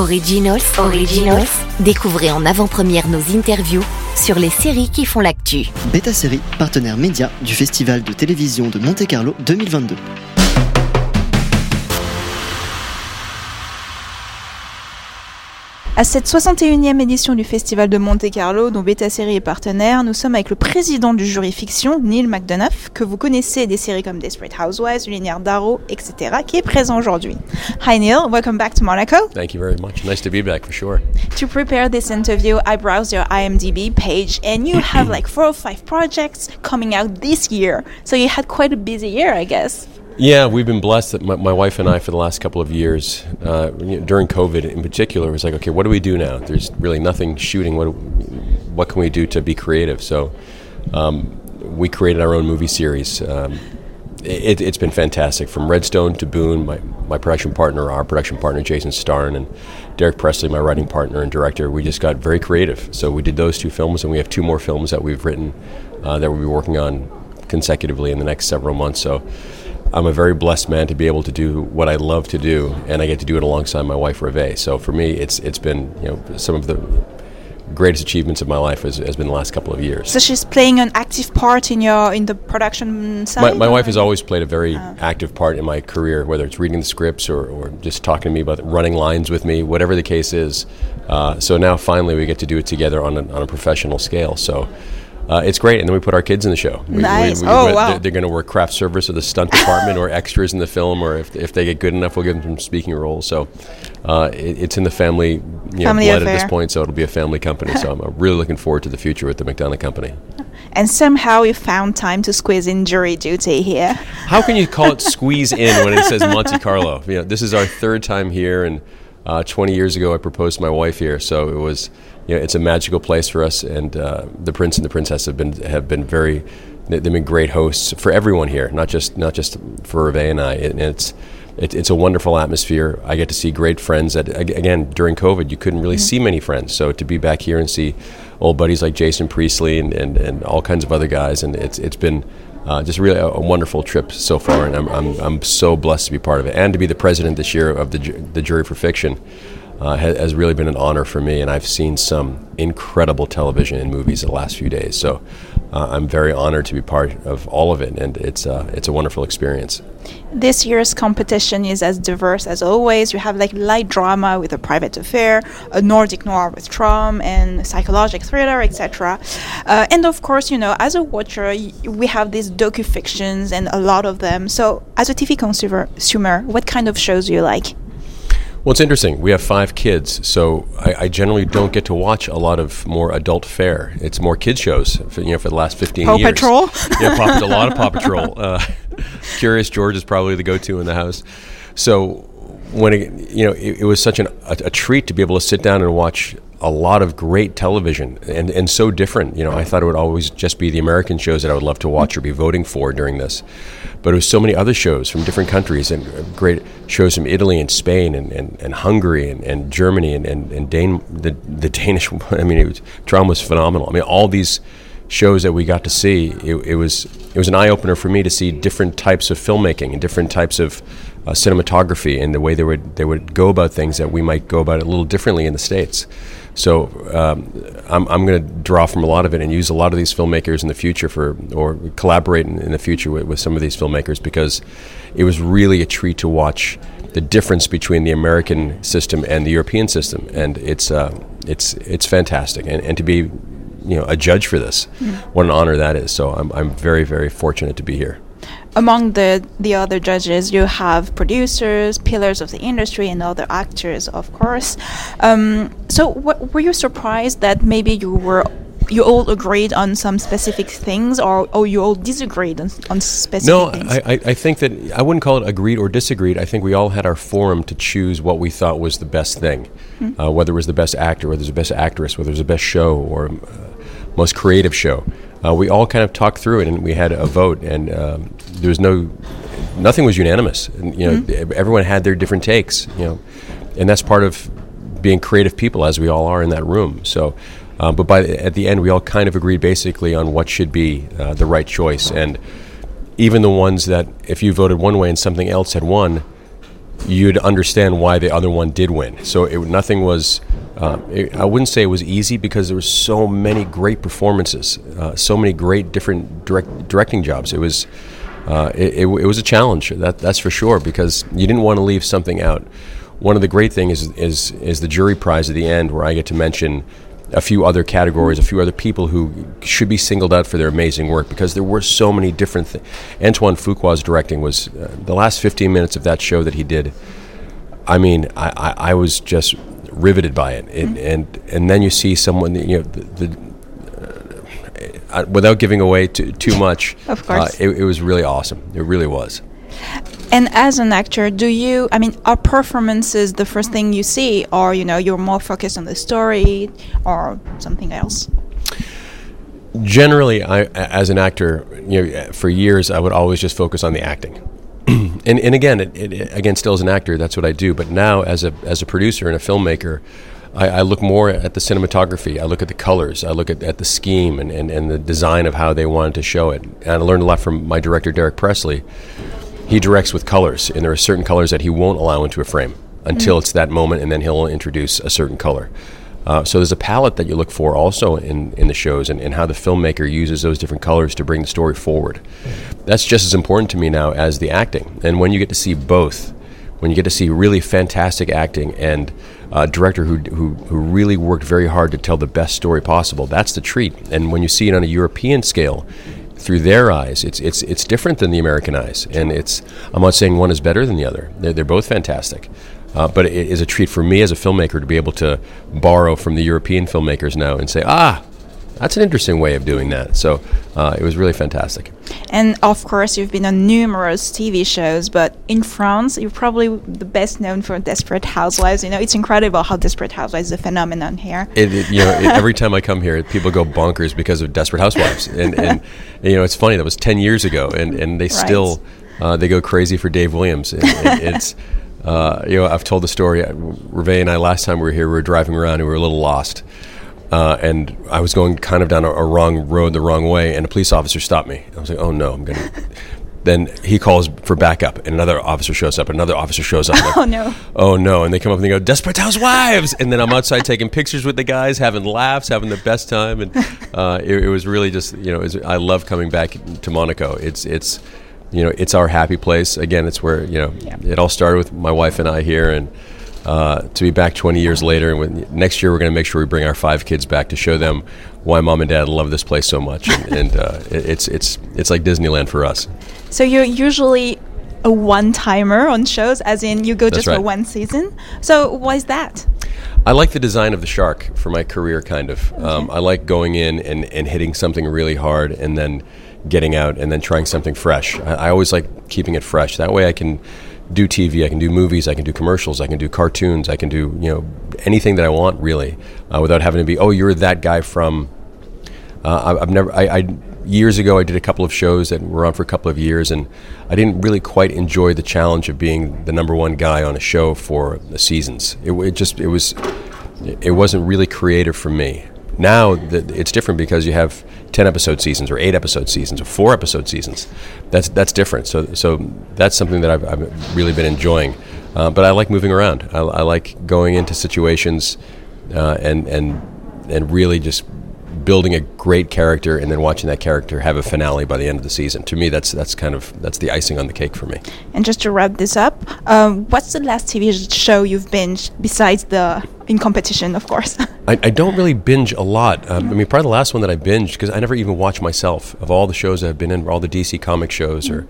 Originals. Découvrez en avant-première nos interviews sur les séries qui font l'actu. Beta Série, partenaire média du Festival de télévision de Monte-Carlo 2022. À cette 61e édition du Festival de Monte-Carlo, dont Beta Série est partenaire, nous sommes avec le président du jury fiction, Neil McDonough, que vous connaissez des séries comme Desperate Housewives, Linéaire Darrow, etc., qui est présent aujourd'hui. Hi Neil, welcome back to Monaco. Thank you very much. Nice to be back for sure. To prepare this interview, I browsed your IMDb page, and you have like four or five projects coming out this year. So you had quite a busy year, I guess. Yeah, we've been blessed that my, my wife and I, for the last couple of years, uh, during COVID in particular, was like, okay, what do we do now? There's really nothing shooting. What what can we do to be creative? So um, we created our own movie series. Um, it, has been fantastic from Redstone to Boon. My, my production partner, our production partner, Jason Starn, and Derek Presley, my writing partner and director. We just got very creative. So we did those two films, and we have two more films that we've written uh, that we'll be working on consecutively in the next several months. So I'm a very blessed man to be able to do what I love to do, and I get to do it alongside my wife, Ruvé. So for me, it's it's been you know some of the greatest achievements of my life has, has been the last couple of years. So she's playing an active part in your in the production side. My, my wife has always played a very oh. active part in my career, whether it's reading the scripts or, or just talking to me about running lines with me, whatever the case is. Uh, so now finally we get to do it together on a, on a professional scale. So uh, it's great. And then we put our kids in the show. We, nice. We, we, oh, wow. They're, they're going to work craft service or the stunt department or extras in the film, or if, if they get good enough, we'll give them some speaking roles. So uh, it, it's in the family, you family blood affair. at this point, so it'll be a family company. so I'm really looking forward to the future with the McDonough Company. And somehow you found time to squeeze in jury duty here. How can you call it squeeze in when it says Monte Carlo? You know, this is our third time here, and uh, 20 years ago I proposed to my wife here, so it was you know, it's a magical place for us, and uh, the prince and the princess have been have been very they've been great hosts for everyone here, not just not just for Ruvé and I. And it's it, it's a wonderful atmosphere. I get to see great friends. That again during COVID, you couldn't really mm-hmm. see many friends. So to be back here and see old buddies like Jason Priestley and, and, and all kinds of other guys, and it's it's been uh, just really a, a, wonderful trip so far, and I'm, I'm, I'm so blessed to be part of it and to be the president this year of the the jury for fiction uh, has, has, really been an honor for me, and I've seen some incredible television and movies the last few days. So uh, I'm very honored to be part of all of it, and it's uh, it's a wonderful experience. This year's competition is as diverse as always. You have like light drama with a private affair, a Nordic noir with trauma, and psychological thriller, etc. Uh, and of course, you know, as a watcher, we have these docu fictions and a lot of them. So, as a TV consumer, what kind of shows do you like? Well, it's interesting. We have five kids, so I, I, generally don't get to watch a lot of more adult fare. It's more kid shows, for, you know, for the last fifteen Paw years. Patrol. yeah, Paw, a lot of Paw Patrol. Uh, Curious George is probably the go-to in the house. So when it, you know, it, it was such an, a, a treat to be able to sit down and watch a lot of great television and, and so different. You know, I thought it would always just be the American shows that I would love to watch or be voting for during this. But it was so many other shows from different countries and uh, great shows from Italy and Spain and, and, and Hungary and, and Germany and, and, and Dane, the, the Danish. I mean, it was, drama was phenomenal. I mean, all these shows that we got to see, it, it was it was an eye opener for me to see different types of filmmaking and different types of uh, cinematography and the way they would they would go about things that we might go about it a little differently in the states. So um, I'm, I'm going to draw from a lot of it and use a lot of these filmmakers in the future for, or collaborate in, in the future with, with, some of these filmmakers because it was really a treat to watch the difference between the American system and the European system, and it's uh, it's it's fantastic, and, and to be you know a judge for this, mm-hmm. what an honor that is. So I'm I'm very very fortunate to be here among the the other judges, you have producers, pillars of the industry, and other actors, of course. Um, so, were you surprised that maybe you were you all agreed on some specific things, or, or you all disagreed on, on specific no, things? No, I, I think that I wouldn't call it agreed or disagreed. I think we all had our forum to choose what we thought was the best thing, mm-hmm. uh, whether it was the best actor, whether it was the best actress, whether it was the best show or uh, most creative show uh, we all kind of talked through it and we had a vote and um, there was no nothing was unanimous and, you know mm-hmm. everyone had their different takes you know and that's part of being creative people as we all are in that room so um, but by at the end we all kind of agreed basically on what should be uh, the right choice and even the ones that if you voted one way and something else had won you'd understand why the other one did win. So it, nothing was. Uh, it, I wouldn't say it was easy because there were so many great performances, uh, so many great different direct, directing jobs. It was. Uh, it, it, it was a challenge, that, that's for sure, because you didn't want to leave something out. One of the great things is, is, is the jury prize at the end, where I get to mention a few other categories, a few other people who should be singled out for their amazing work because there were so many different things. Antoine Fuqua's directing was uh, the last 15 minutes of that show that he did. I mean, I, I, I was just riveted by it, it mm-hmm. and and then you see someone, you know, the, the uh, without giving away too, too much. of course, uh, it, it was really awesome. It really was. And as an actor, do you? I mean, are performances the first thing you see, or you know, you're more focused on the story or something else? Generally, I, as an actor, you know, for years, I would always just focus on the acting. and, and again, it, it, again, still as an actor, that's what I do. But now, as a as a producer and a filmmaker, I, I, look more at the cinematography. I look at the colors. I look at, at the scheme and, and, and the design of how they wanted to show it. And I learned a lot from my director, Derek Presley, he directs with colors, and there are certain colors that he won't allow into a frame until mm. it's that moment, and then he'll introduce a certain color. Uh, so there's a palette that you look for also in, in the shows and, and how the filmmaker uses those different colors to bring the story forward. That's just as important to me now as the acting. And when you get to see both, when you get to see really fantastic acting and a director who, who, who really worked very hard to tell the best story possible, that's the treat. And when you see it on a European scale, through their eyes. It's it's it's different than the American eyes, and it's. I'm not saying one is better than the other. They're, they're both fantastic, uh, but it is a treat for me as a filmmaker to be able to borrow from the European filmmakers now and say, ah, that's an interesting way of doing that. So uh, it was really fantastic. And of course, you've been on numerous TV shows, but in France, you're probably the best known for Desperate Housewives. You know, it's incredible how Desperate Housewives is a phenomenon here. It, it, you know, it, every time I come here, people go bonkers because of Desperate Housewives, and, and you know, it's funny that was ten years ago, and and they right. still uh, they go crazy for Dave Williams. And, and it's uh, you know, I've told the story. Ruvé and I last time we were here, we were driving around and we were a little lost uh, and I was going kind of down a, a, wrong road the wrong way, and a police officer stopped me. I was like, "Oh no, I'm gonna." then he calls for backup, and another officer shows up. Another officer shows up. Like, oh no! Oh no! And they come up and they go, "Desperate Housewives!" And then I'm outside taking pictures with the guys, having laughs, having the best time, and uh, it, it, was really just you know, was, I love coming back to Monaco. It's it's you know, it's our happy place. Again, it's where you know yeah. it all started with my wife and I here, and uh, to be back 20 years later. And when, next year, we're going to make sure we bring our five kids back to show them why mom and dad love this place so much. And, and uh, it, it's it's it's like Disneyland for us. So you're usually a one-timer on shows, as in you go That's just right. for one season. So why is that? I like the design of the shark for my career, kind of. Okay. Um, I like going in and, and hitting something really hard and then getting out and then trying something fresh. I, I always like keeping it fresh. That way I can do TV, I can do movies, I can do commercials, I can do cartoons, I can do you know anything that I want really, uh, without having to be oh you're that guy from. Uh, I've never I, I, years ago I did a couple of shows that were on for a couple of years and I didn't really quite enjoy the challenge of being the number one guy on a show for the seasons. It, it just it was it wasn't really creative for me. Now it's different because you have ten episode seasons or eight episode seasons or four episode seasons. That's that's different. So so that's something that I've, I've really been enjoying. Uh, but I like moving around. I, I like going into situations uh, and and and really just building a great character and then watching that character have a finale by the end of the season. To me, that's that's kind of that's the icing on the cake for me. And just to wrap this up, um, what's the last TV show you've binged besides the in competition, of course? I, I, don't really binge a lot. Um, I mean, probably the last one that I binged because I never even watch myself of all the shows I've been in, all the DC comic shows or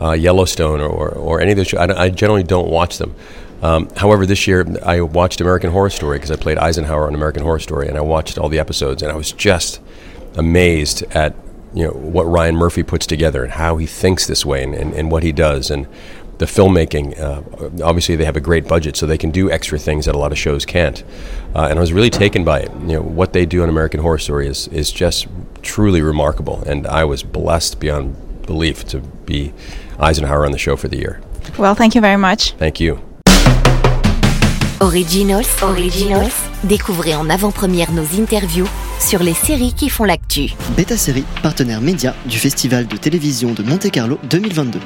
uh, Yellowstone or, or, or, any of those shows. I, I generally don't watch them. Um, however, this year I watched American Horror Story because I played Eisenhower on American Horror Story, and I watched all the episodes, and I was just amazed at you know what Ryan Murphy puts together and how he thinks this way and, and, and what he does and the filmmaking. Uh, obviously, they have a great budget, so they can do extra things that a lot of shows can't. Uh, and I was really taken by it. You know what they do on American Horror Story is is just truly remarkable, and I was blessed beyond belief to be Eisenhower on the show for the year. Well, thank you very much. Thank you. Originals, Originals, découvrez en avant-première nos interviews sur les séries qui font l'actu. Beta Série, partenaire média du Festival de télévision de Monte-Carlo 2022.